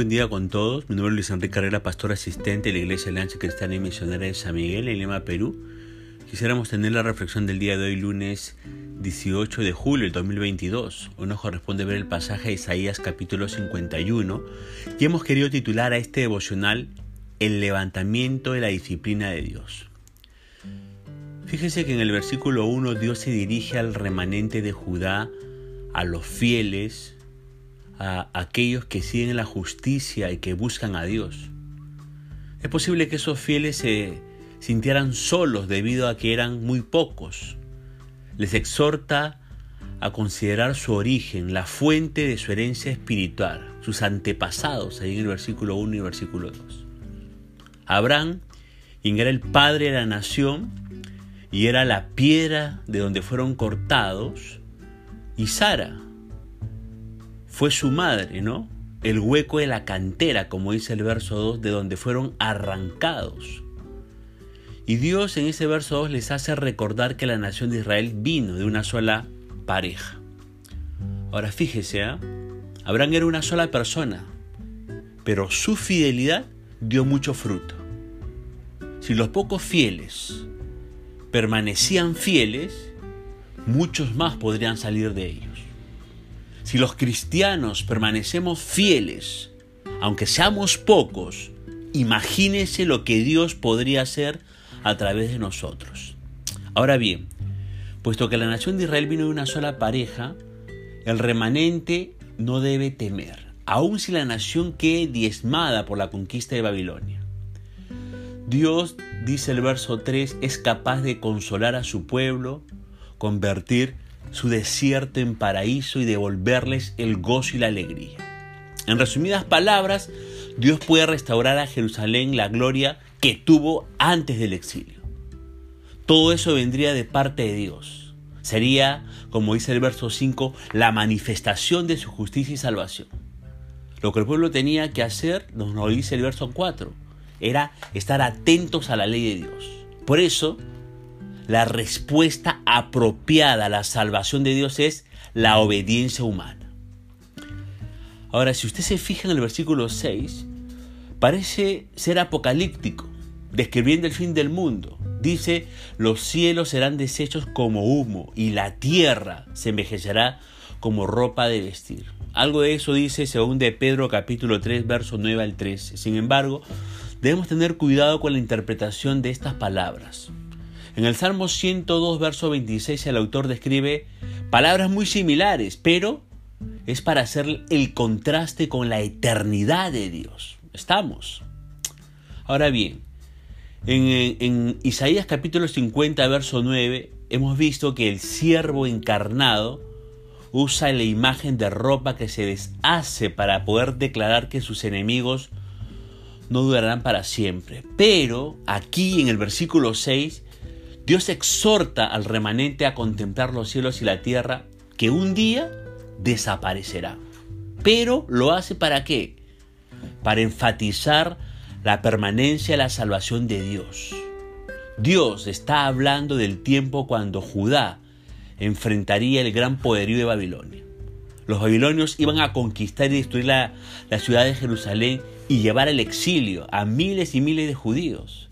buen día con todos. Mi nombre es Luis Enrique Carrera, pastor asistente de la Iglesia Lancha Cristiana y Misionera de San Miguel, en Lima, Perú. Quisiéramos tener la reflexión del día de hoy, lunes 18 de julio del 2022. Hoy nos corresponde ver el pasaje de Isaías capítulo 51 y hemos querido titular a este devocional El levantamiento de la disciplina de Dios. Fíjese que en el versículo 1 Dios se dirige al remanente de Judá, a los fieles, a aquellos que siguen la justicia y que buscan a Dios. Es posible que esos fieles se sintieran solos debido a que eran muy pocos. Les exhorta a considerar su origen, la fuente de su herencia espiritual, sus antepasados, ahí en el versículo 1 y versículo 2. Abraham, quien era el padre de la nación y era la piedra de donde fueron cortados, y Sara, fue su madre, ¿no? El hueco de la cantera, como dice el verso 2, de donde fueron arrancados. Y Dios en ese verso 2 les hace recordar que la nación de Israel vino de una sola pareja. Ahora fíjese, ¿eh? Abraham era una sola persona, pero su fidelidad dio mucho fruto. Si los pocos fieles permanecían fieles, muchos más podrían salir de ellos. Si los cristianos permanecemos fieles, aunque seamos pocos, imagínese lo que Dios podría hacer a través de nosotros. Ahora bien, puesto que la nación de Israel vino de una sola pareja, el remanente no debe temer, aun si la nación quede diezmada por la conquista de Babilonia. Dios, dice el verso 3, es capaz de consolar a su pueblo, convertir su desierto en paraíso y devolverles el gozo y la alegría. En resumidas palabras, Dios puede restaurar a Jerusalén la gloria que tuvo antes del exilio. Todo eso vendría de parte de Dios. Sería, como dice el verso 5, la manifestación de su justicia y salvación. Lo que el pueblo tenía que hacer, nos lo dice el verso 4, era estar atentos a la ley de Dios. Por eso, la respuesta apropiada a la salvación de Dios es la obediencia humana. Ahora, si usted se fija en el versículo 6, parece ser apocalíptico, describiendo el fin del mundo. Dice, los cielos serán deshechos como humo y la tierra se envejecerá como ropa de vestir. Algo de eso dice según de Pedro capítulo 3, verso 9 al 13. Sin embargo, debemos tener cuidado con la interpretación de estas palabras. En el Salmo 102, verso 26, el autor describe palabras muy similares, pero es para hacer el contraste con la eternidad de Dios. Estamos. Ahora bien, en, Isaías capítulo 50, verso 9, hemos visto que el siervo encarnado usa la imagen de ropa que se deshace para poder declarar que sus enemigos no durarán para siempre. Pero aquí en el versículo 6 Dios exhorta al remanente a contemplar los cielos y la tierra que un día desaparecerá. Pero lo hace para qué? Para enfatizar la permanencia y la salvación de Dios. Dios está hablando del tiempo cuando Judá enfrentaría el gran poderío de Babilonia. Los babilonios iban a conquistar y destruir la, la ciudad de Jerusalén y llevar al exilio a miles y miles de judíos.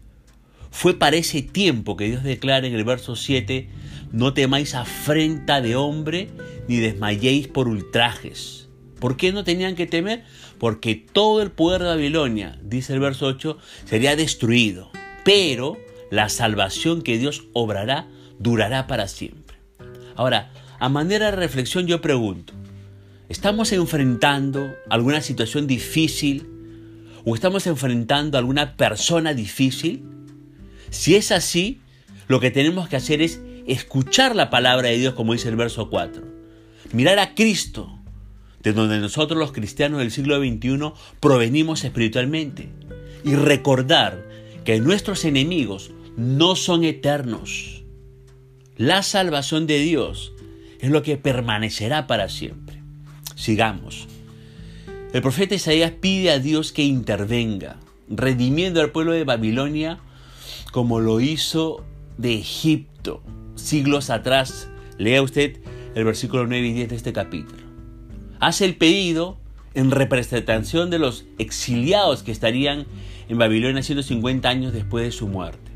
Fue para ese tiempo que Dios declara en el verso 7, no temáis afrenta de hombre, ni desmayéis por ultrajes. ¿Por qué no tenían que temer? Porque todo el poder de Babilonia, dice el verso 8, sería destruido. Pero la salvación que Dios obrará durará para siempre. Ahora, a manera de reflexión yo pregunto, ¿estamos enfrentando alguna situación difícil o estamos enfrentando alguna persona difícil? Si es así, lo que tenemos que hacer es escuchar la palabra de Dios, como dice el verso 4. Mirar a Cristo, de donde nosotros los cristianos del siglo XXI provenimos espiritualmente. Y recordar que nuestros enemigos no son eternos. La salvación de Dios es lo que permanecerá para siempre. Sigamos. El profeta Isaías pide a Dios que intervenga, redimiendo al pueblo de Babilonia como lo hizo de Egipto siglos atrás. Lea usted el versículo 9 y 10 de este capítulo. Hace el pedido en representación de los exiliados que estarían en Babilonia 150 años después de su muerte.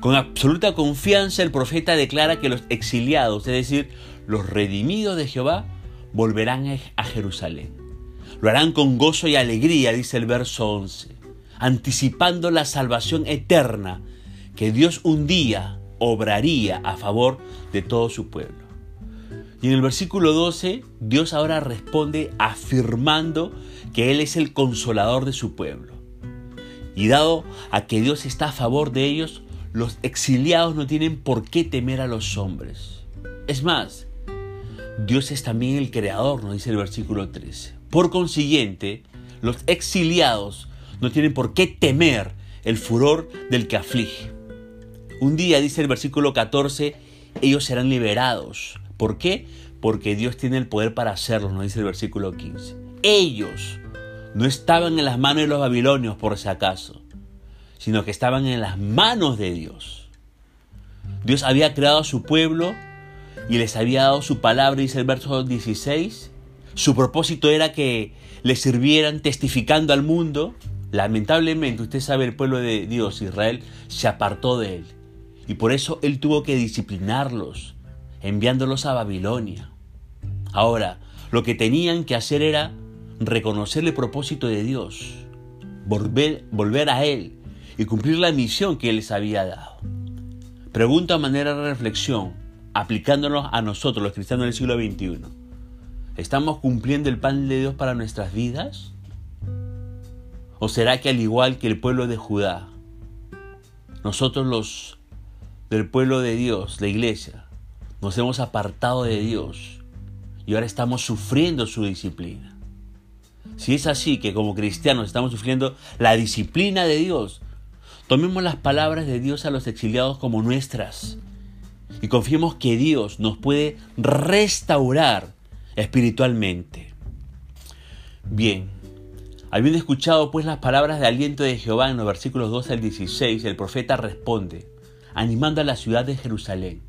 Con absoluta confianza el profeta declara que los exiliados, es decir, los redimidos de Jehová, volverán a Jerusalén. Lo harán con gozo y alegría, dice el verso 11, anticipando la salvación eterna que Dios un día obraría a favor de todo su pueblo. Y en el versículo 12, Dios ahora responde afirmando que Él es el consolador de su pueblo. Y dado a que Dios está a favor de ellos, los exiliados no tienen por qué temer a los hombres. Es más, Dios es también el creador, nos dice el versículo 13. Por consiguiente, los exiliados no tienen por qué temer el furor del que aflige. Un día, dice el versículo 14, ellos serán liberados. ¿Por qué? Porque Dios tiene el poder para hacerlo, nos dice el versículo 15. Ellos no estaban en las manos de los babilonios, por si acaso, sino que estaban en las manos de Dios. Dios había creado a su pueblo y les había dado su palabra, dice el verso 16. Su propósito era que le sirvieran testificando al mundo. Lamentablemente, usted sabe, el pueblo de Dios, Israel, se apartó de él. Y por eso él tuvo que disciplinarlos, enviándolos a Babilonia. Ahora, lo que tenían que hacer era reconocer el propósito de Dios, volver, volver a Él y cumplir la misión que Él les había dado. Pregunta a manera de reflexión, aplicándonos a nosotros, los cristianos del siglo XXI. ¿Estamos cumpliendo el pan de Dios para nuestras vidas? ¿O será que al igual que el pueblo de Judá, nosotros los del pueblo de Dios, la iglesia, nos hemos apartado de Dios y ahora estamos sufriendo su disciplina. Si es así que como cristianos estamos sufriendo la disciplina de Dios, tomemos las palabras de Dios a los exiliados como nuestras y confiemos que Dios nos puede restaurar espiritualmente. Bien, habiendo escuchado pues las palabras de aliento de Jehová en los versículos 12 al 16, el profeta responde, animando a la ciudad de Jerusalén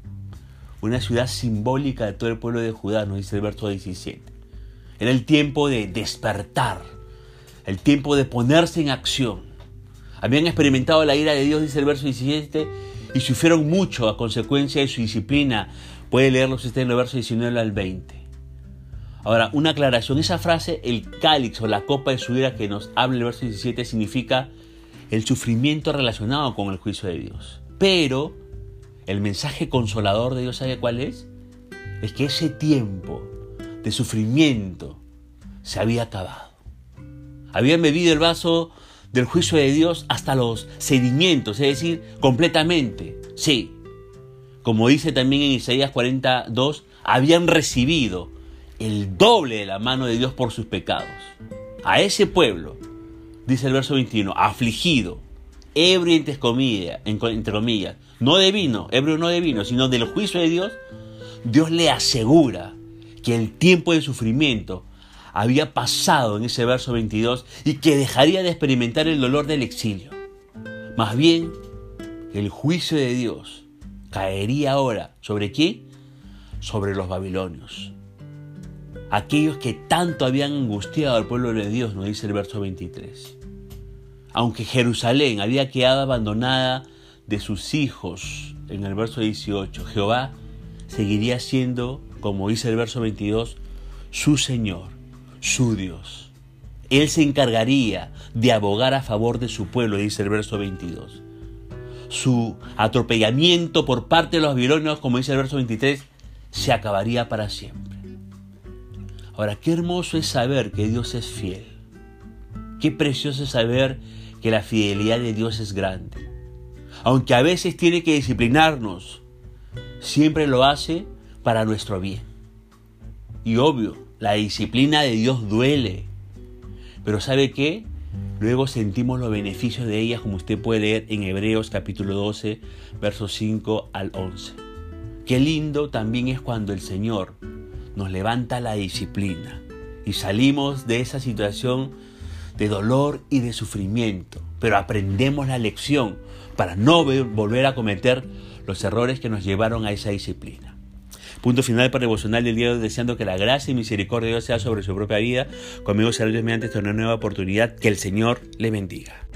una ciudad simbólica de todo el pueblo de Judá, nos dice el verso 17. Era el tiempo de despertar, el tiempo de ponerse en acción. Habían experimentado la ira de Dios, dice el verso 17, y sufrieron mucho a consecuencia de su disciplina. Puede leerlo usted en el verso 19 al 20. Ahora, una aclaración. Esa frase, el cáliz o la copa de su ira que nos habla el verso 17, significa el sufrimiento relacionado con el juicio de Dios. Pero el mensaje consolador de Dios, ¿sabe cuál es? Es que ese tiempo de sufrimiento se había acabado. Habían bebido el vaso del juicio de Dios hasta los sedimentos, es decir, completamente. Sí, como dice también en Isaías 42, habían recibido el doble de la mano de Dios por sus pecados. A ese pueblo, dice el verso 21, afligido, ebrio entre comillas, entre comillas, no de vino, ebrio no de vino, sino del juicio de Dios, Dios le asegura que el tiempo de sufrimiento había pasado en ese verso 22 y que dejaría de experimentar el dolor del exilio. Más bien, el juicio de Dios caería ahora sobre quién? Sobre los babilonios. Aquellos que tanto habían angustiado al pueblo de Dios, nos dice el verso 23 aunque Jerusalén había quedado abandonada de sus hijos en el verso 18, Jehová seguiría siendo, como dice el verso 22, su Señor, su Dios. Él se encargaría de abogar a favor de su pueblo, dice el verso 22. Su atropellamiento por parte de los babilonios, como dice el verso 23, se acabaría para siempre. Ahora, qué hermoso es saber que Dios es fiel. Qué precioso es saber que la fidelidad de Dios es grande. Aunque a veces tiene que disciplinarnos, siempre lo hace para nuestro bien. Y obvio, la disciplina de Dios duele. Pero ¿sabe qué? Luego sentimos los beneficios de ella, como usted puede leer en Hebreos capítulo 12, versos 5 al 11. Qué lindo también es cuando el Señor nos levanta la disciplina y salimos de esa situación de dolor y de sufrimiento, pero aprendemos la lección para no volver a cometer los errores que nos llevaron a esa disciplina. Punto final para el devocional del día de hoy, deseando que la gracia y misericordia de Dios sea sobre su propia vida. Conmigo será Dios mediante esta nueva oportunidad. Que el Señor le bendiga.